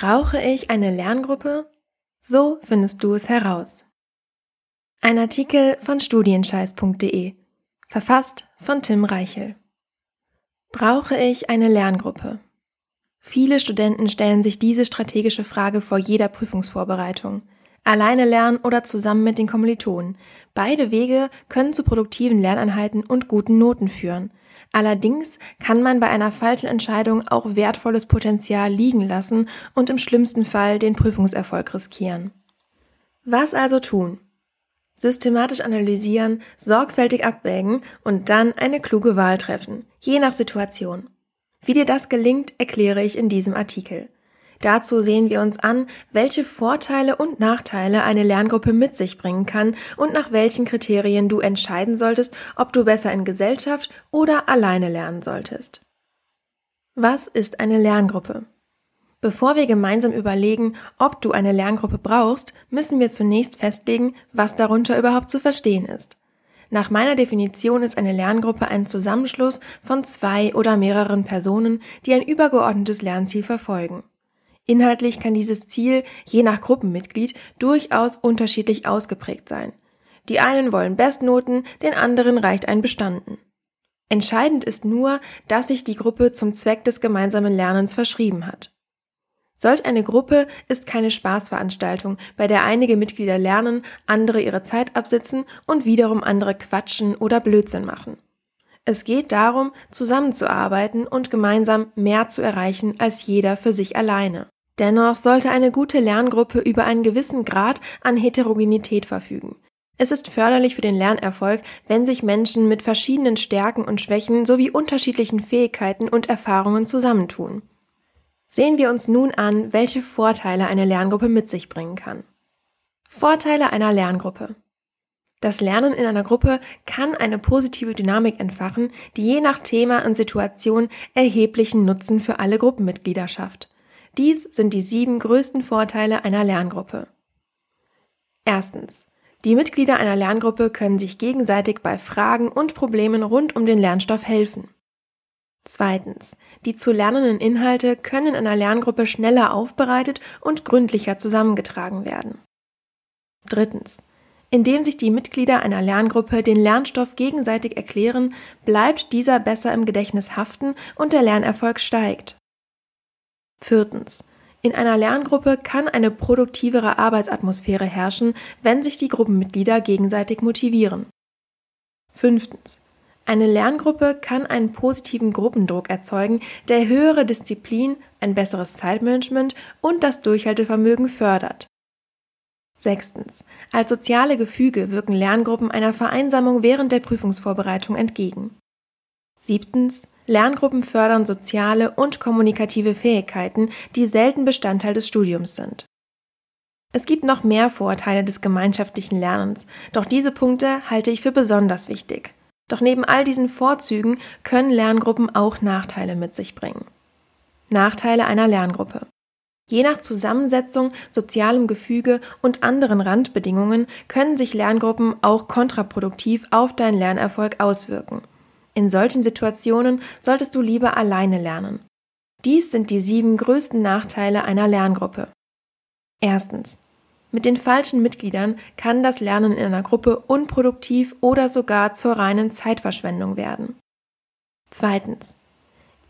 Brauche ich eine Lerngruppe? So findest du es heraus. Ein Artikel von studienscheiß.de, verfasst von Tim Reichel. Brauche ich eine Lerngruppe? Viele Studenten stellen sich diese strategische Frage vor jeder Prüfungsvorbereitung. Alleine lernen oder zusammen mit den Kommilitonen. Beide Wege können zu produktiven Lerneinheiten und guten Noten führen. Allerdings kann man bei einer falschen Entscheidung auch wertvolles Potenzial liegen lassen und im schlimmsten Fall den Prüfungserfolg riskieren. Was also tun? Systematisch analysieren, sorgfältig abwägen und dann eine kluge Wahl treffen, je nach Situation. Wie dir das gelingt, erkläre ich in diesem Artikel. Dazu sehen wir uns an, welche Vorteile und Nachteile eine Lerngruppe mit sich bringen kann und nach welchen Kriterien du entscheiden solltest, ob du besser in Gesellschaft oder alleine lernen solltest. Was ist eine Lerngruppe? Bevor wir gemeinsam überlegen, ob du eine Lerngruppe brauchst, müssen wir zunächst festlegen, was darunter überhaupt zu verstehen ist. Nach meiner Definition ist eine Lerngruppe ein Zusammenschluss von zwei oder mehreren Personen, die ein übergeordnetes Lernziel verfolgen. Inhaltlich kann dieses Ziel je nach Gruppenmitglied durchaus unterschiedlich ausgeprägt sein. Die einen wollen Bestnoten, den anderen reicht ein Bestanden. Entscheidend ist nur, dass sich die Gruppe zum Zweck des gemeinsamen Lernens verschrieben hat. Solch eine Gruppe ist keine Spaßveranstaltung, bei der einige Mitglieder lernen, andere ihre Zeit absitzen und wiederum andere quatschen oder Blödsinn machen. Es geht darum, zusammenzuarbeiten und gemeinsam mehr zu erreichen als jeder für sich alleine. Dennoch sollte eine gute Lerngruppe über einen gewissen Grad an Heterogenität verfügen. Es ist förderlich für den Lernerfolg, wenn sich Menschen mit verschiedenen Stärken und Schwächen sowie unterschiedlichen Fähigkeiten und Erfahrungen zusammentun. Sehen wir uns nun an, welche Vorteile eine Lerngruppe mit sich bringen kann. Vorteile einer Lerngruppe. Das Lernen in einer Gruppe kann eine positive Dynamik entfachen, die je nach Thema und Situation erheblichen Nutzen für alle Gruppenmitglieder schafft. Dies sind die sieben größten Vorteile einer Lerngruppe. Erstens. Die Mitglieder einer Lerngruppe können sich gegenseitig bei Fragen und Problemen rund um den Lernstoff helfen. Zweitens. Die zu lernenden Inhalte können in einer Lerngruppe schneller aufbereitet und gründlicher zusammengetragen werden. Drittens. Indem sich die Mitglieder einer Lerngruppe den Lernstoff gegenseitig erklären, bleibt dieser besser im Gedächtnis haften und der Lernerfolg steigt. Viertens. In einer Lerngruppe kann eine produktivere Arbeitsatmosphäre herrschen, wenn sich die Gruppenmitglieder gegenseitig motivieren. Fünftens. Eine Lerngruppe kann einen positiven Gruppendruck erzeugen, der höhere Disziplin, ein besseres Zeitmanagement und das Durchhaltevermögen fördert. Sechstens. Als soziale Gefüge wirken Lerngruppen einer Vereinsamung während der Prüfungsvorbereitung entgegen. Siebtens. Lerngruppen fördern soziale und kommunikative Fähigkeiten, die selten Bestandteil des Studiums sind. Es gibt noch mehr Vorteile des gemeinschaftlichen Lernens, doch diese Punkte halte ich für besonders wichtig. Doch neben all diesen Vorzügen können Lerngruppen auch Nachteile mit sich bringen. Nachteile einer Lerngruppe. Je nach Zusammensetzung, sozialem Gefüge und anderen Randbedingungen können sich Lerngruppen auch kontraproduktiv auf deinen Lernerfolg auswirken. In solchen Situationen solltest du lieber alleine lernen. Dies sind die sieben größten Nachteile einer Lerngruppe. Erstens. Mit den falschen Mitgliedern kann das Lernen in einer Gruppe unproduktiv oder sogar zur reinen Zeitverschwendung werden. Zweitens.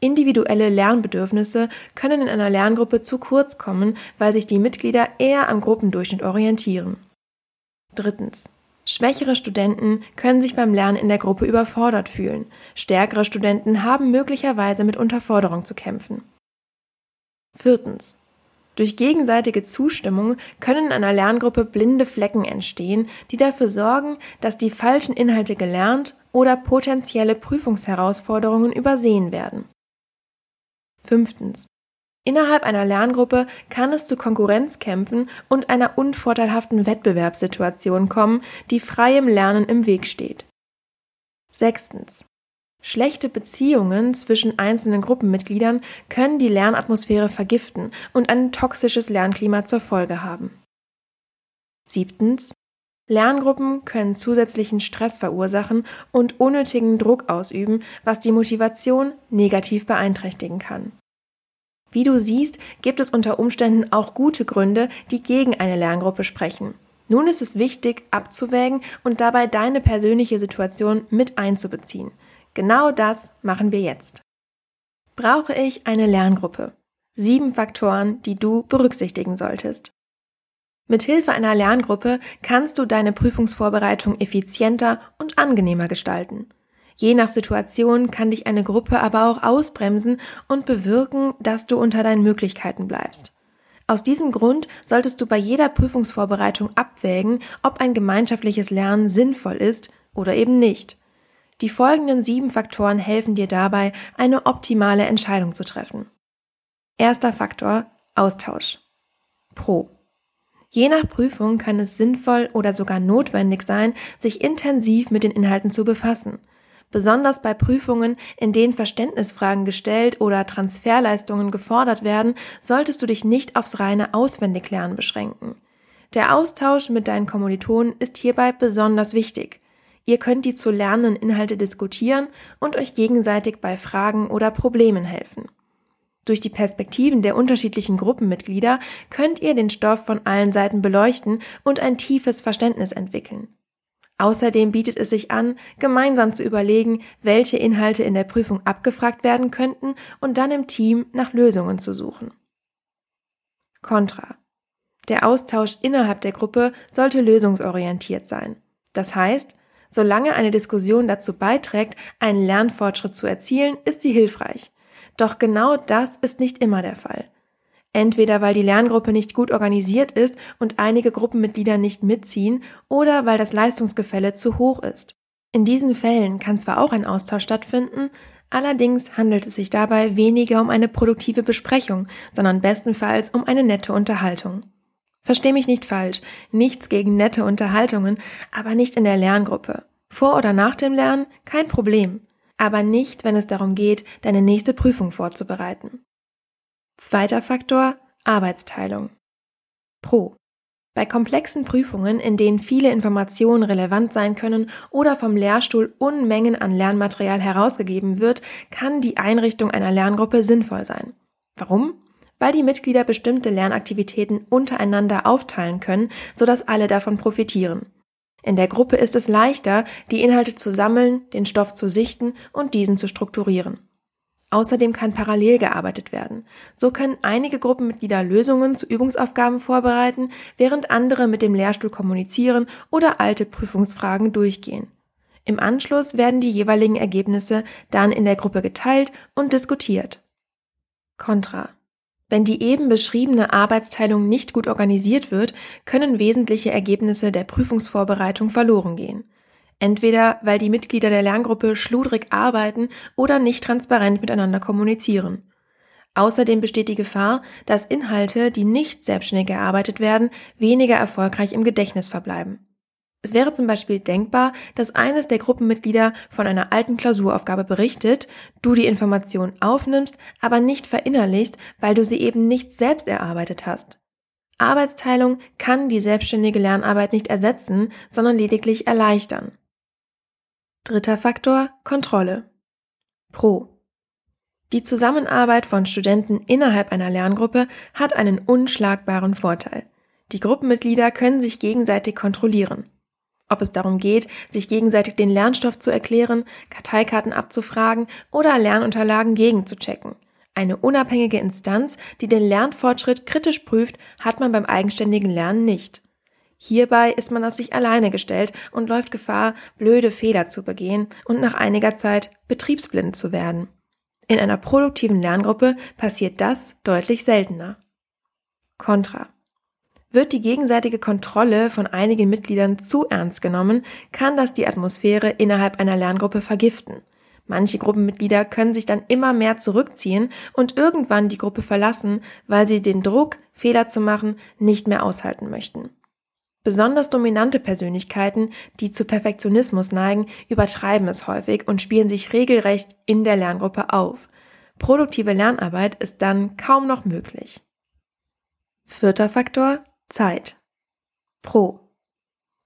Individuelle Lernbedürfnisse können in einer Lerngruppe zu kurz kommen, weil sich die Mitglieder eher am Gruppendurchschnitt orientieren. Drittens. Schwächere Studenten können sich beim Lernen in der Gruppe überfordert fühlen. Stärkere Studenten haben möglicherweise mit Unterforderung zu kämpfen. Viertens. Durch gegenseitige Zustimmung können in einer Lerngruppe blinde Flecken entstehen, die dafür sorgen, dass die falschen Inhalte gelernt oder potenzielle Prüfungsherausforderungen übersehen werden. Fünftens. Innerhalb einer Lerngruppe kann es zu Konkurrenzkämpfen und einer unvorteilhaften Wettbewerbssituation kommen, die freiem Lernen im Weg steht. Sechstens. Schlechte Beziehungen zwischen einzelnen Gruppenmitgliedern können die Lernatmosphäre vergiften und ein toxisches Lernklima zur Folge haben. Siebtens. Lerngruppen können zusätzlichen Stress verursachen und unnötigen Druck ausüben, was die Motivation negativ beeinträchtigen kann. Wie du siehst, gibt es unter Umständen auch gute Gründe, die gegen eine Lerngruppe sprechen. Nun ist es wichtig, abzuwägen und dabei deine persönliche Situation mit einzubeziehen. Genau das machen wir jetzt. Brauche ich eine Lerngruppe? Sieben Faktoren, die du berücksichtigen solltest. Mit Hilfe einer Lerngruppe kannst du deine Prüfungsvorbereitung effizienter und angenehmer gestalten. Je nach Situation kann dich eine Gruppe aber auch ausbremsen und bewirken, dass du unter deinen Möglichkeiten bleibst. Aus diesem Grund solltest du bei jeder Prüfungsvorbereitung abwägen, ob ein gemeinschaftliches Lernen sinnvoll ist oder eben nicht. Die folgenden sieben Faktoren helfen dir dabei, eine optimale Entscheidung zu treffen. Erster Faktor Austausch. Pro. Je nach Prüfung kann es sinnvoll oder sogar notwendig sein, sich intensiv mit den Inhalten zu befassen. Besonders bei Prüfungen, in denen Verständnisfragen gestellt oder Transferleistungen gefordert werden, solltest du dich nicht aufs reine Auswendiglernen beschränken. Der Austausch mit deinen Kommilitonen ist hierbei besonders wichtig. Ihr könnt die zu lernenden Inhalte diskutieren und euch gegenseitig bei Fragen oder Problemen helfen. Durch die Perspektiven der unterschiedlichen Gruppenmitglieder könnt ihr den Stoff von allen Seiten beleuchten und ein tiefes Verständnis entwickeln. Außerdem bietet es sich an, gemeinsam zu überlegen, welche Inhalte in der Prüfung abgefragt werden könnten und dann im Team nach Lösungen zu suchen. Contra. Der Austausch innerhalb der Gruppe sollte lösungsorientiert sein. Das heißt, solange eine Diskussion dazu beiträgt, einen Lernfortschritt zu erzielen, ist sie hilfreich. Doch genau das ist nicht immer der Fall. Entweder weil die Lerngruppe nicht gut organisiert ist und einige Gruppenmitglieder nicht mitziehen oder weil das Leistungsgefälle zu hoch ist. In diesen Fällen kann zwar auch ein Austausch stattfinden, allerdings handelt es sich dabei weniger um eine produktive Besprechung, sondern bestenfalls um eine nette Unterhaltung. Versteh mich nicht falsch, nichts gegen nette Unterhaltungen, aber nicht in der Lerngruppe. Vor oder nach dem Lernen kein Problem, aber nicht, wenn es darum geht, deine nächste Prüfung vorzubereiten. Zweiter Faktor Arbeitsteilung. Pro. Bei komplexen Prüfungen, in denen viele Informationen relevant sein können oder vom Lehrstuhl Unmengen an Lernmaterial herausgegeben wird, kann die Einrichtung einer Lerngruppe sinnvoll sein. Warum? Weil die Mitglieder bestimmte Lernaktivitäten untereinander aufteilen können, sodass alle davon profitieren. In der Gruppe ist es leichter, die Inhalte zu sammeln, den Stoff zu sichten und diesen zu strukturieren. Außerdem kann parallel gearbeitet werden. So können einige Gruppenmitglieder Lösungen zu Übungsaufgaben vorbereiten, während andere mit dem Lehrstuhl kommunizieren oder alte Prüfungsfragen durchgehen. Im Anschluss werden die jeweiligen Ergebnisse dann in der Gruppe geteilt und diskutiert. Contra. Wenn die eben beschriebene Arbeitsteilung nicht gut organisiert wird, können wesentliche Ergebnisse der Prüfungsvorbereitung verloren gehen. Entweder weil die Mitglieder der Lerngruppe schludrig arbeiten oder nicht transparent miteinander kommunizieren. Außerdem besteht die Gefahr, dass Inhalte, die nicht selbstständig erarbeitet werden, weniger erfolgreich im Gedächtnis verbleiben. Es wäre zum Beispiel denkbar, dass eines der Gruppenmitglieder von einer alten Klausuraufgabe berichtet, du die Information aufnimmst, aber nicht verinnerlichst, weil du sie eben nicht selbst erarbeitet hast. Arbeitsteilung kann die selbstständige Lernarbeit nicht ersetzen, sondern lediglich erleichtern. Dritter Faktor Kontrolle. Pro. Die Zusammenarbeit von Studenten innerhalb einer Lerngruppe hat einen unschlagbaren Vorteil. Die Gruppenmitglieder können sich gegenseitig kontrollieren. Ob es darum geht, sich gegenseitig den Lernstoff zu erklären, Karteikarten abzufragen oder Lernunterlagen gegenzuchecken. Eine unabhängige Instanz, die den Lernfortschritt kritisch prüft, hat man beim eigenständigen Lernen nicht. Hierbei ist man auf sich alleine gestellt und läuft Gefahr, blöde Fehler zu begehen und nach einiger Zeit betriebsblind zu werden. In einer produktiven Lerngruppe passiert das deutlich seltener. Contra. Wird die gegenseitige Kontrolle von einigen Mitgliedern zu ernst genommen, kann das die Atmosphäre innerhalb einer Lerngruppe vergiften. Manche Gruppenmitglieder können sich dann immer mehr zurückziehen und irgendwann die Gruppe verlassen, weil sie den Druck, Fehler zu machen, nicht mehr aushalten möchten. Besonders dominante Persönlichkeiten, die zu Perfektionismus neigen, übertreiben es häufig und spielen sich regelrecht in der Lerngruppe auf. Produktive Lernarbeit ist dann kaum noch möglich. Vierter Faktor Zeit. Pro.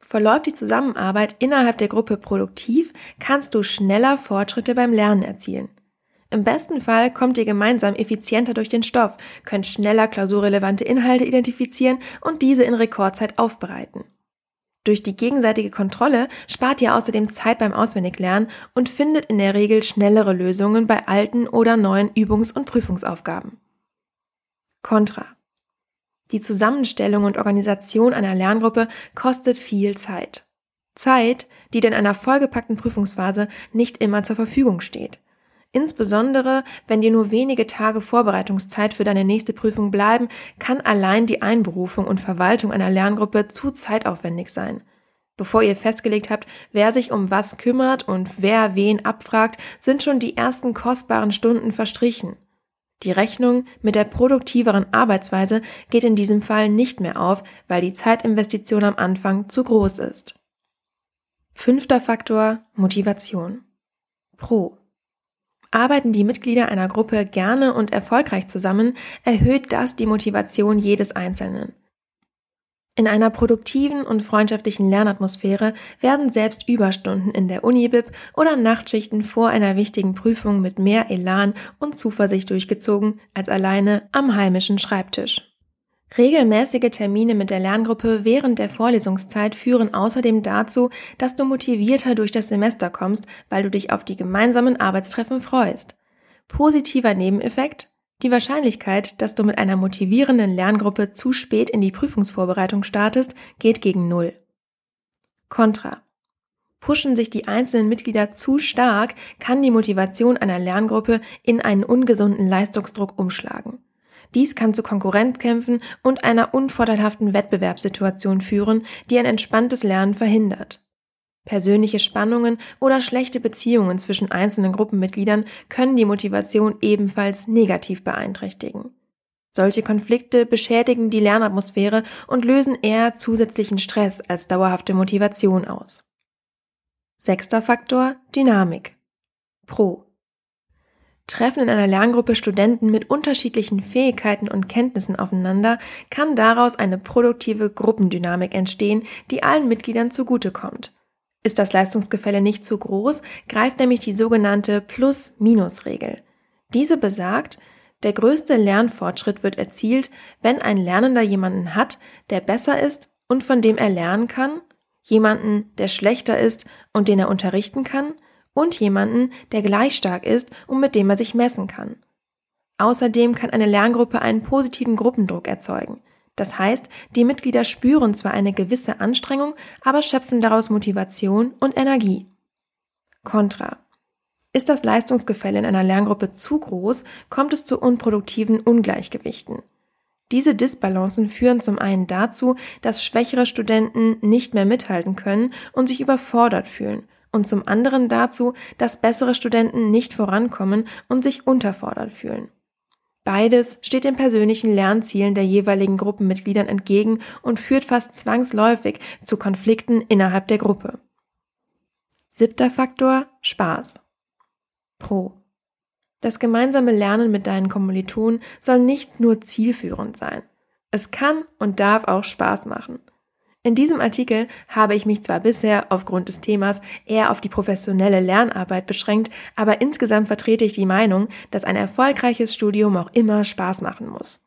Verläuft die Zusammenarbeit innerhalb der Gruppe produktiv, kannst du schneller Fortschritte beim Lernen erzielen. Im besten Fall kommt ihr gemeinsam effizienter durch den Stoff, könnt schneller klausurrelevante Inhalte identifizieren und diese in Rekordzeit aufbereiten. Durch die gegenseitige Kontrolle spart ihr außerdem Zeit beim Auswendiglernen und findet in der Regel schnellere Lösungen bei alten oder neuen Übungs- und Prüfungsaufgaben. Contra. Die Zusammenstellung und Organisation einer Lerngruppe kostet viel Zeit. Zeit, die in einer vollgepackten Prüfungsphase nicht immer zur Verfügung steht. Insbesondere, wenn dir nur wenige Tage Vorbereitungszeit für deine nächste Prüfung bleiben, kann allein die Einberufung und Verwaltung einer Lerngruppe zu zeitaufwendig sein. Bevor ihr festgelegt habt, wer sich um was kümmert und wer wen abfragt, sind schon die ersten kostbaren Stunden verstrichen. Die Rechnung mit der produktiveren Arbeitsweise geht in diesem Fall nicht mehr auf, weil die Zeitinvestition am Anfang zu groß ist. Fünfter Faktor Motivation. Pro. Arbeiten die Mitglieder einer Gruppe gerne und erfolgreich zusammen, erhöht das die Motivation jedes Einzelnen. In einer produktiven und freundschaftlichen Lernatmosphäre werden selbst Überstunden in der Unibib oder Nachtschichten vor einer wichtigen Prüfung mit mehr Elan und Zuversicht durchgezogen als alleine am heimischen Schreibtisch. Regelmäßige Termine mit der Lerngruppe während der Vorlesungszeit führen außerdem dazu, dass du motivierter durch das Semester kommst, weil du dich auf die gemeinsamen Arbeitstreffen freust. Positiver Nebeneffekt? Die Wahrscheinlichkeit, dass du mit einer motivierenden Lerngruppe zu spät in die Prüfungsvorbereitung startest, geht gegen Null. Contra. Pushen sich die einzelnen Mitglieder zu stark, kann die Motivation einer Lerngruppe in einen ungesunden Leistungsdruck umschlagen. Dies kann zu Konkurrenzkämpfen und einer unvorteilhaften Wettbewerbssituation führen, die ein entspanntes Lernen verhindert. Persönliche Spannungen oder schlechte Beziehungen zwischen einzelnen Gruppenmitgliedern können die Motivation ebenfalls negativ beeinträchtigen. Solche Konflikte beschädigen die Lernatmosphäre und lösen eher zusätzlichen Stress als dauerhafte Motivation aus. Sechster Faktor Dynamik. Pro. Treffen in einer Lerngruppe Studenten mit unterschiedlichen Fähigkeiten und Kenntnissen aufeinander, kann daraus eine produktive Gruppendynamik entstehen, die allen Mitgliedern zugutekommt. Ist das Leistungsgefälle nicht zu groß, greift nämlich die sogenannte Plus-Minus-Regel. Diese besagt, der größte Lernfortschritt wird erzielt, wenn ein Lernender jemanden hat, der besser ist und von dem er lernen kann, jemanden, der schlechter ist und den er unterrichten kann, und jemanden, der gleich stark ist und mit dem er sich messen kann. Außerdem kann eine Lerngruppe einen positiven Gruppendruck erzeugen. Das heißt, die Mitglieder spüren zwar eine gewisse Anstrengung, aber schöpfen daraus Motivation und Energie. Contra. Ist das Leistungsgefälle in einer Lerngruppe zu groß, kommt es zu unproduktiven Ungleichgewichten. Diese Disbalancen führen zum einen dazu, dass schwächere Studenten nicht mehr mithalten können und sich überfordert fühlen und zum anderen dazu, dass bessere Studenten nicht vorankommen und sich unterfordert fühlen. Beides steht den persönlichen Lernzielen der jeweiligen Gruppenmitgliedern entgegen und führt fast zwangsläufig zu Konflikten innerhalb der Gruppe. Siebter Faktor Spaß. Pro. Das gemeinsame Lernen mit deinen Kommilitonen soll nicht nur zielführend sein. Es kann und darf auch Spaß machen. In diesem Artikel habe ich mich zwar bisher aufgrund des Themas eher auf die professionelle Lernarbeit beschränkt, aber insgesamt vertrete ich die Meinung, dass ein erfolgreiches Studium auch immer Spaß machen muss.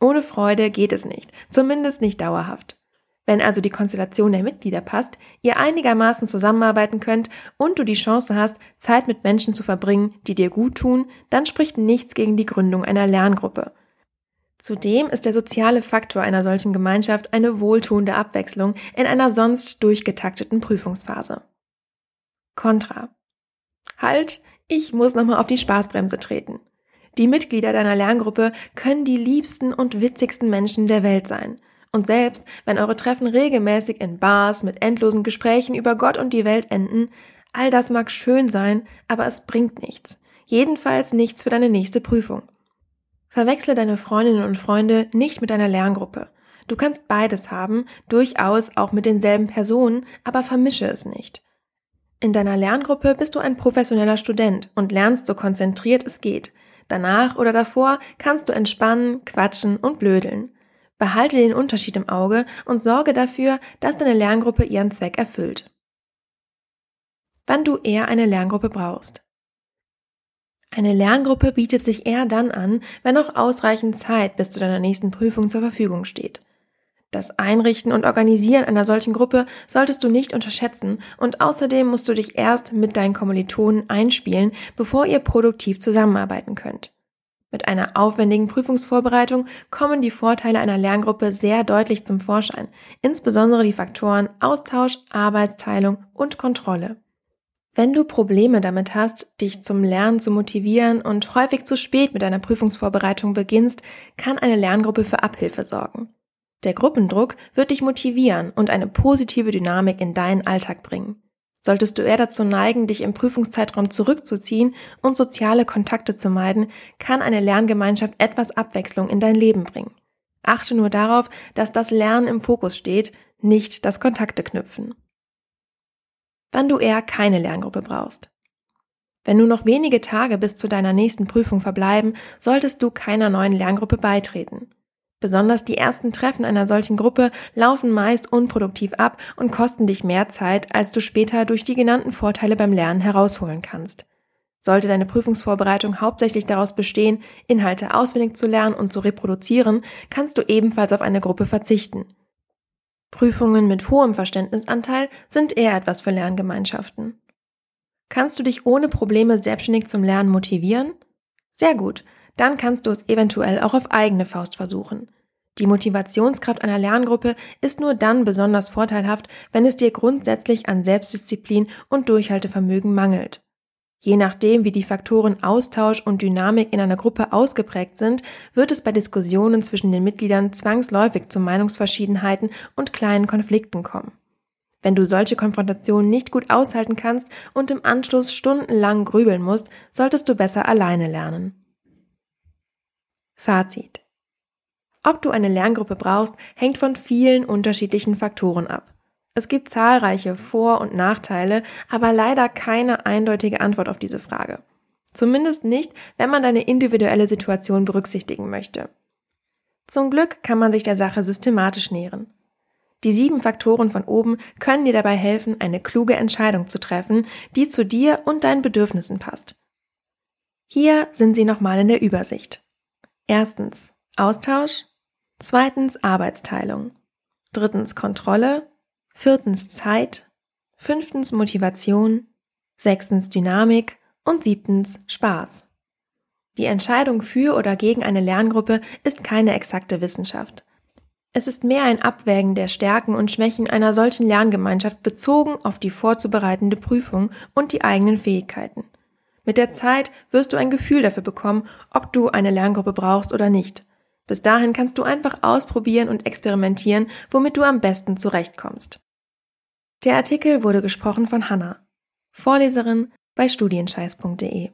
Ohne Freude geht es nicht, zumindest nicht dauerhaft. Wenn also die Konstellation der Mitglieder passt, ihr einigermaßen zusammenarbeiten könnt und du die Chance hast, Zeit mit Menschen zu verbringen, die dir gut tun, dann spricht nichts gegen die Gründung einer Lerngruppe. Zudem ist der soziale Faktor einer solchen Gemeinschaft eine wohltuende Abwechslung in einer sonst durchgetakteten Prüfungsphase. Contra. Halt, ich muss nochmal auf die Spaßbremse treten. Die Mitglieder deiner Lerngruppe können die liebsten und witzigsten Menschen der Welt sein. Und selbst wenn eure Treffen regelmäßig in Bars mit endlosen Gesprächen über Gott und die Welt enden, all das mag schön sein, aber es bringt nichts. Jedenfalls nichts für deine nächste Prüfung. Verwechsle deine Freundinnen und Freunde nicht mit deiner Lerngruppe. Du kannst beides haben, durchaus auch mit denselben Personen, aber vermische es nicht. In deiner Lerngruppe bist du ein professioneller Student und lernst so konzentriert es geht. Danach oder davor kannst du entspannen, quatschen und blödeln. Behalte den Unterschied im Auge und sorge dafür, dass deine Lerngruppe ihren Zweck erfüllt. Wann du eher eine Lerngruppe brauchst. Eine Lerngruppe bietet sich eher dann an, wenn noch ausreichend Zeit bis zu deiner nächsten Prüfung zur Verfügung steht. Das Einrichten und Organisieren einer solchen Gruppe solltest du nicht unterschätzen und außerdem musst du dich erst mit deinen Kommilitonen einspielen, bevor ihr produktiv zusammenarbeiten könnt. Mit einer aufwendigen Prüfungsvorbereitung kommen die Vorteile einer Lerngruppe sehr deutlich zum Vorschein, insbesondere die Faktoren Austausch, Arbeitsteilung und Kontrolle. Wenn du Probleme damit hast, dich zum Lernen zu motivieren und häufig zu spät mit deiner Prüfungsvorbereitung beginnst, kann eine Lerngruppe für Abhilfe sorgen. Der Gruppendruck wird dich motivieren und eine positive Dynamik in deinen Alltag bringen. Solltest du eher dazu neigen, dich im Prüfungszeitraum zurückzuziehen und soziale Kontakte zu meiden, kann eine Lerngemeinschaft etwas Abwechslung in dein Leben bringen. Achte nur darauf, dass das Lernen im Fokus steht, nicht das Kontakte knüpfen. Wann du eher keine Lerngruppe brauchst. Wenn nur noch wenige Tage bis zu deiner nächsten Prüfung verbleiben, solltest du keiner neuen Lerngruppe beitreten. Besonders die ersten Treffen einer solchen Gruppe laufen meist unproduktiv ab und kosten dich mehr Zeit, als du später durch die genannten Vorteile beim Lernen herausholen kannst. Sollte deine Prüfungsvorbereitung hauptsächlich daraus bestehen, Inhalte auswendig zu lernen und zu reproduzieren, kannst du ebenfalls auf eine Gruppe verzichten. Prüfungen mit hohem Verständnisanteil sind eher etwas für Lerngemeinschaften. Kannst du dich ohne Probleme selbstständig zum Lernen motivieren? Sehr gut, dann kannst du es eventuell auch auf eigene Faust versuchen. Die Motivationskraft einer Lerngruppe ist nur dann besonders vorteilhaft, wenn es dir grundsätzlich an Selbstdisziplin und Durchhaltevermögen mangelt. Je nachdem, wie die Faktoren Austausch und Dynamik in einer Gruppe ausgeprägt sind, wird es bei Diskussionen zwischen den Mitgliedern zwangsläufig zu Meinungsverschiedenheiten und kleinen Konflikten kommen. Wenn du solche Konfrontationen nicht gut aushalten kannst und im Anschluss stundenlang grübeln musst, solltest du besser alleine lernen. Fazit. Ob du eine Lerngruppe brauchst, hängt von vielen unterschiedlichen Faktoren ab. Es gibt zahlreiche Vor- und Nachteile, aber leider keine eindeutige Antwort auf diese Frage. Zumindest nicht, wenn man deine individuelle Situation berücksichtigen möchte. Zum Glück kann man sich der Sache systematisch nähern. Die sieben Faktoren von oben können dir dabei helfen, eine kluge Entscheidung zu treffen, die zu dir und deinen Bedürfnissen passt. Hier sind sie nochmal in der Übersicht. Erstens Austausch, zweitens Arbeitsteilung, drittens Kontrolle, viertens Zeit, fünftens Motivation, sechstens Dynamik und siebtens Spaß. Die Entscheidung für oder gegen eine Lerngruppe ist keine exakte Wissenschaft. Es ist mehr ein Abwägen der Stärken und Schwächen einer solchen Lerngemeinschaft bezogen auf die vorzubereitende Prüfung und die eigenen Fähigkeiten. Mit der Zeit wirst du ein Gefühl dafür bekommen, ob du eine Lerngruppe brauchst oder nicht. Bis dahin kannst du einfach ausprobieren und experimentieren, womit du am besten zurechtkommst. Der Artikel wurde gesprochen von Hanna, Vorleserin bei studienscheiß.de.